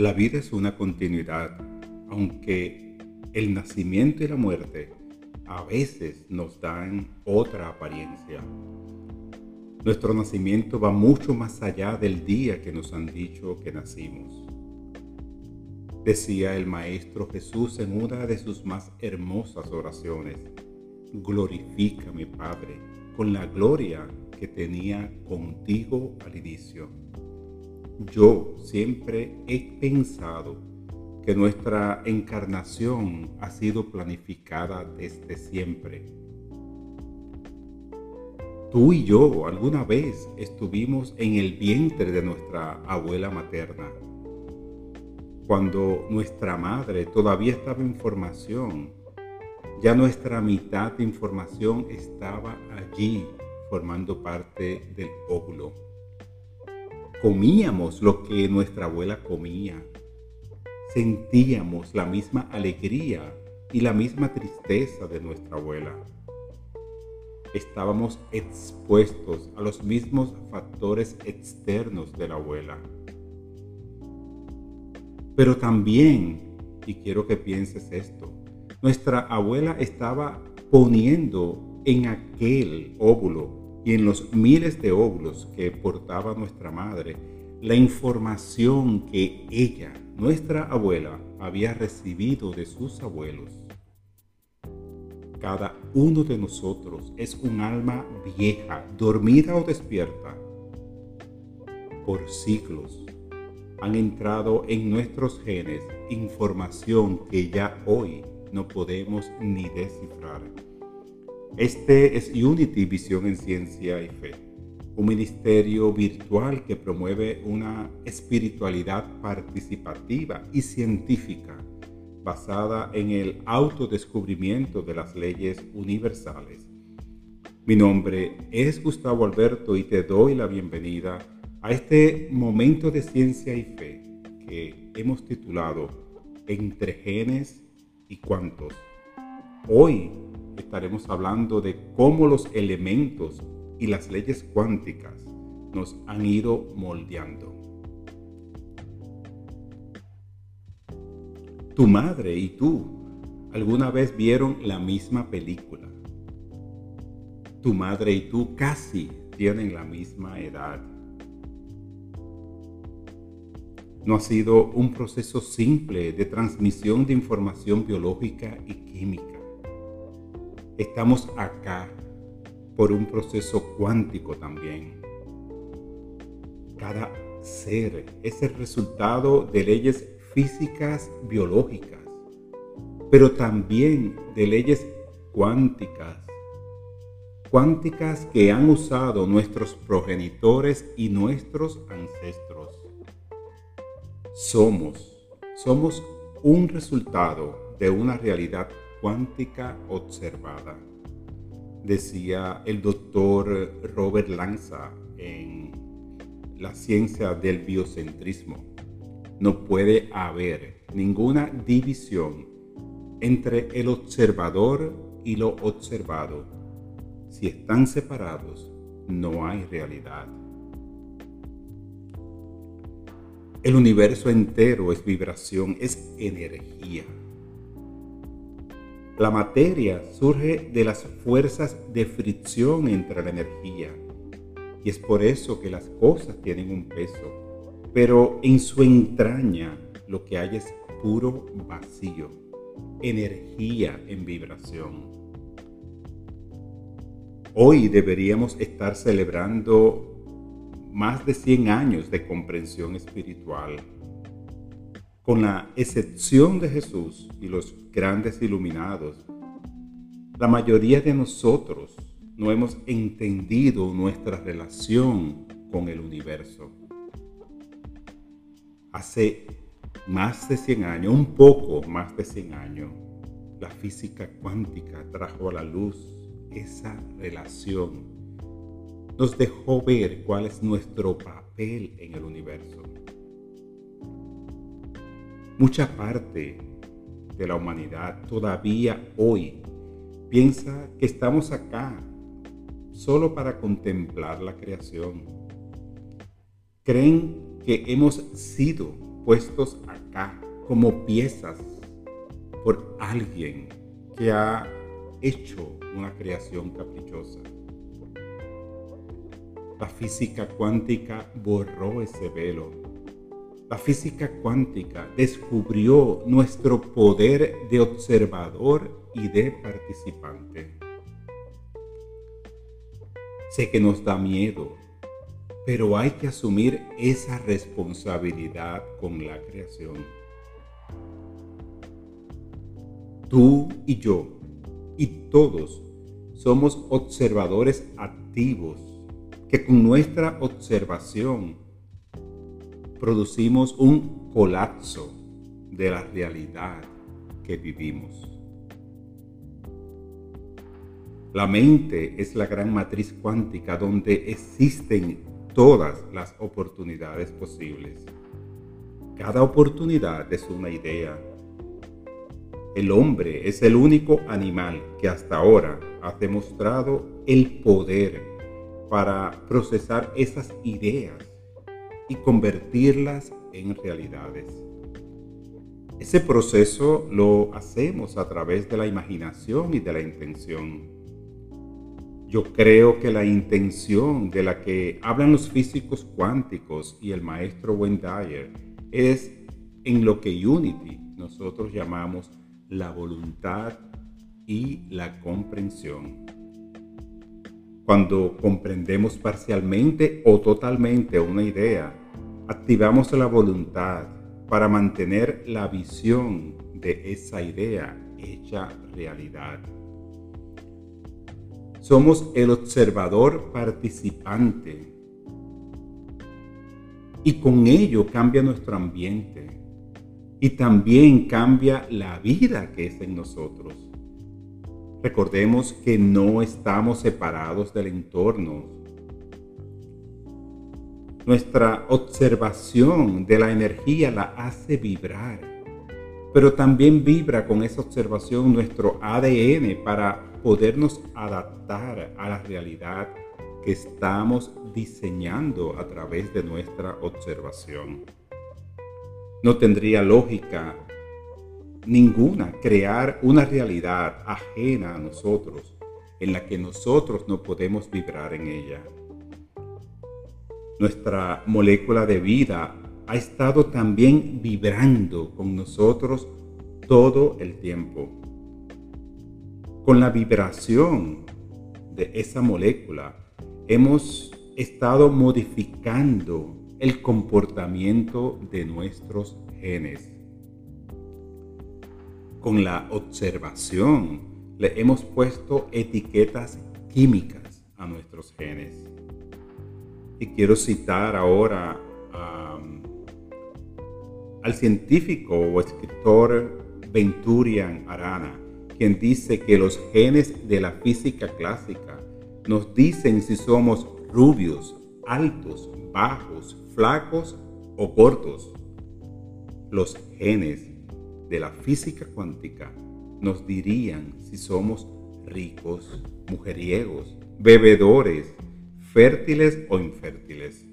La vida es una continuidad, aunque el nacimiento y la muerte a veces nos dan otra apariencia. Nuestro nacimiento va mucho más allá del día que nos han dicho que nacimos. Decía el Maestro Jesús en una de sus más hermosas oraciones, glorifica mi Padre con la gloria que tenía contigo al inicio. Yo siempre he pensado que nuestra encarnación ha sido planificada desde siempre. Tú y yo alguna vez estuvimos en el vientre de nuestra abuela materna, cuando nuestra madre todavía estaba en formación ya nuestra mitad de información estaba allí formando parte del óvulo. Comíamos lo que nuestra abuela comía. Sentíamos la misma alegría y la misma tristeza de nuestra abuela. Estábamos expuestos a los mismos factores externos de la abuela. Pero también, y quiero que pienses esto, nuestra abuela estaba poniendo en aquel óvulo y en los miles de óvulos que portaba nuestra madre la información que ella, nuestra abuela, había recibido de sus abuelos. Cada uno de nosotros es un alma vieja, dormida o despierta. Por siglos han entrado en nuestros genes información que ya hoy no podemos ni descifrar. Este es Unity Visión en Ciencia y Fe, un ministerio virtual que promueve una espiritualidad participativa y científica basada en el autodescubrimiento de las leyes universales. Mi nombre es Gustavo Alberto y te doy la bienvenida a este momento de ciencia y fe que hemos titulado Entre genes y cuántos. Hoy estaremos hablando de cómo los elementos y las leyes cuánticas nos han ido moldeando. Tu madre y tú alguna vez vieron la misma película. Tu madre y tú casi tienen la misma edad. no ha sido un proceso simple de transmisión de información biológica y química. Estamos acá por un proceso cuántico también. Cada ser es el resultado de leyes físicas biológicas, pero también de leyes cuánticas. Cuánticas que han usado nuestros progenitores y nuestros ancestros somos, somos un resultado de una realidad cuántica observada, decía el doctor Robert Lanza en La ciencia del biocentrismo. No puede haber ninguna división entre el observador y lo observado. Si están separados, no hay realidad. El universo entero es vibración, es energía. La materia surge de las fuerzas de fricción entre la energía y es por eso que las cosas tienen un peso, pero en su entraña lo que hay es puro vacío, energía en vibración. Hoy deberíamos estar celebrando más de 100 años de comprensión espiritual. Con la excepción de Jesús y los grandes iluminados, la mayoría de nosotros no hemos entendido nuestra relación con el universo. Hace más de 100 años, un poco más de 100 años, la física cuántica trajo a la luz esa relación nos dejó ver cuál es nuestro papel en el universo. Mucha parte de la humanidad todavía hoy piensa que estamos acá solo para contemplar la creación. Creen que hemos sido puestos acá como piezas por alguien que ha hecho una creación caprichosa. La física cuántica borró ese velo. La física cuántica descubrió nuestro poder de observador y de participante. Sé que nos da miedo, pero hay que asumir esa responsabilidad con la creación. Tú y yo y todos somos observadores activos que con nuestra observación producimos un colapso de la realidad que vivimos. La mente es la gran matriz cuántica donde existen todas las oportunidades posibles. Cada oportunidad es una idea. El hombre es el único animal que hasta ahora ha demostrado el poder para procesar esas ideas y convertirlas en realidades. Ese proceso lo hacemos a través de la imaginación y de la intención. Yo creo que la intención de la que hablan los físicos cuánticos y el maestro Wendayer es en lo que Unity nosotros llamamos la voluntad y la comprensión. Cuando comprendemos parcialmente o totalmente una idea, activamos la voluntad para mantener la visión de esa idea hecha realidad. Somos el observador participante. Y con ello cambia nuestro ambiente. Y también cambia la vida que es en nosotros. Recordemos que no estamos separados del entorno. Nuestra observación de la energía la hace vibrar, pero también vibra con esa observación nuestro ADN para podernos adaptar a la realidad que estamos diseñando a través de nuestra observación. No tendría lógica ninguna crear una realidad ajena a nosotros en la que nosotros no podemos vibrar en ella. Nuestra molécula de vida ha estado también vibrando con nosotros todo el tiempo con la vibración de esa molécula hemos estado modificando el comportamiento de nuestros genes. Con la observación le hemos puesto etiquetas químicas a nuestros genes. Y quiero citar ahora al científico o escritor Venturian Arana, quien dice que los genes de la física clásica nos dicen si somos rubios, altos, bajos, flacos o gordos. Los genes de la física cuántica nos dirían si somos ricos, mujeriegos, bebedores, fértiles o infértiles.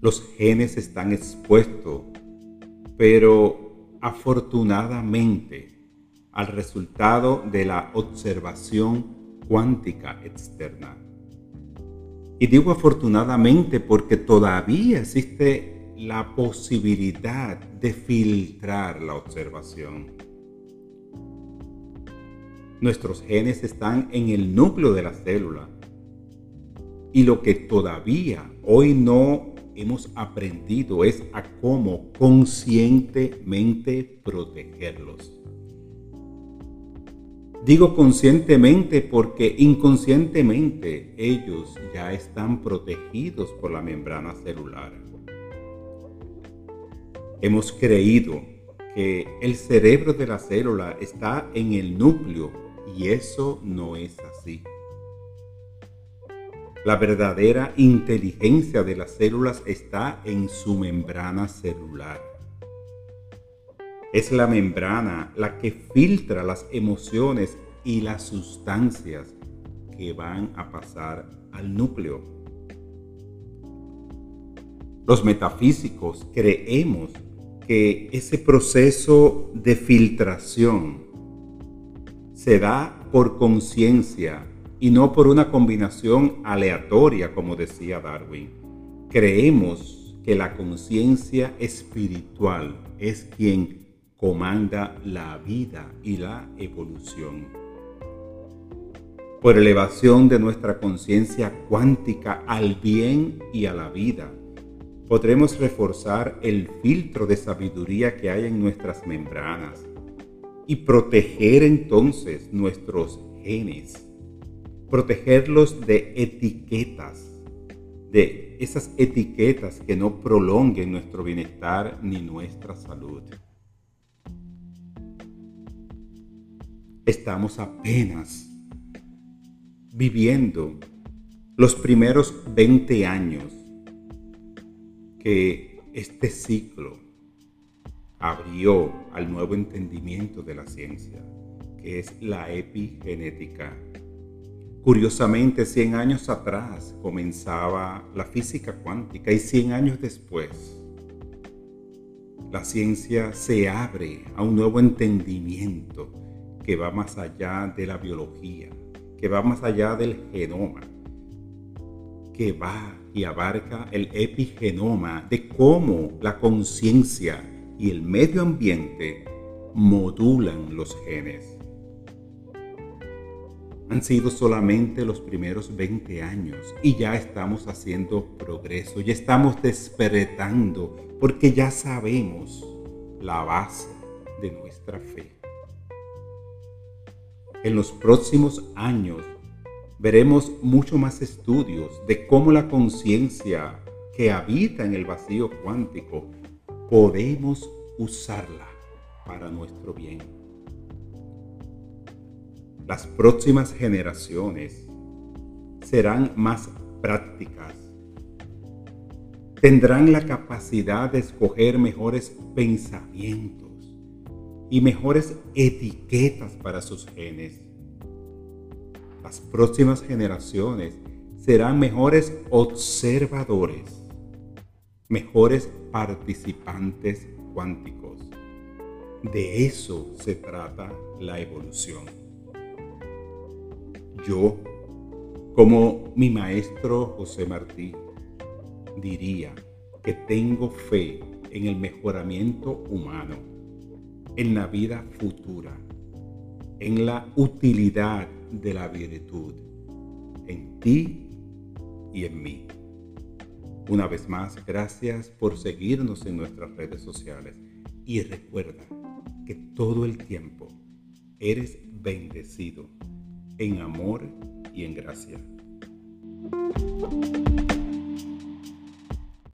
Los genes están expuestos pero afortunadamente al resultado de la observación cuántica externa. Y digo afortunadamente porque todavía existe la posibilidad de filtrar la observación. Nuestros genes están en el núcleo de la célula y lo que todavía hoy no hemos aprendido es a cómo conscientemente protegerlos. Digo conscientemente porque inconscientemente ellos ya están protegidos por la membrana celular. Hemos creído que el cerebro de la célula está en el núcleo y eso no es así. La verdadera inteligencia de las células está en su membrana celular. Es la membrana la que filtra las emociones y las sustancias que van a pasar al núcleo. Los metafísicos creemos que ese proceso de filtración se da por conciencia y no por una combinación aleatoria, como decía Darwin. Creemos que la conciencia espiritual es quien comanda la vida y la evolución. Por elevación de nuestra conciencia cuántica al bien y a la vida, podremos reforzar el filtro de sabiduría que hay en nuestras membranas y proteger entonces nuestros genes, protegerlos de etiquetas, de esas etiquetas que no prolonguen nuestro bienestar ni nuestra salud. Estamos apenas viviendo los primeros 20 años que este ciclo abrió al nuevo entendimiento de la ciencia, que es la epigenética. Curiosamente, 100 años atrás comenzaba la física cuántica y 100 años después la ciencia se abre a un nuevo entendimiento que va más allá de la biología, que va más allá del genoma, que va y abarca el epigenoma de cómo la conciencia y el medio ambiente modulan los genes. Han sido solamente los primeros 20 años y ya estamos haciendo progreso, ya estamos despertando porque ya sabemos la base de nuestra fe. En los próximos años veremos mucho más estudios de cómo la conciencia que habita en el vacío cuántico podemos usarla para nuestro bien. Las próximas generaciones serán más prácticas. Tendrán la capacidad de escoger mejores pensamientos y mejores etiquetas para sus genes las próximas generaciones serán mejores observadores, mejores participantes cuánticos. De eso se trata la evolución. Yo, como mi maestro José Martí, diría que tengo fe en el mejoramiento humano, en la vida futura, en la utilidad de la virtud en ti y en mí. Una vez más, gracias por seguirnos en nuestras redes sociales y recuerda que todo el tiempo eres bendecido en amor y en gracia.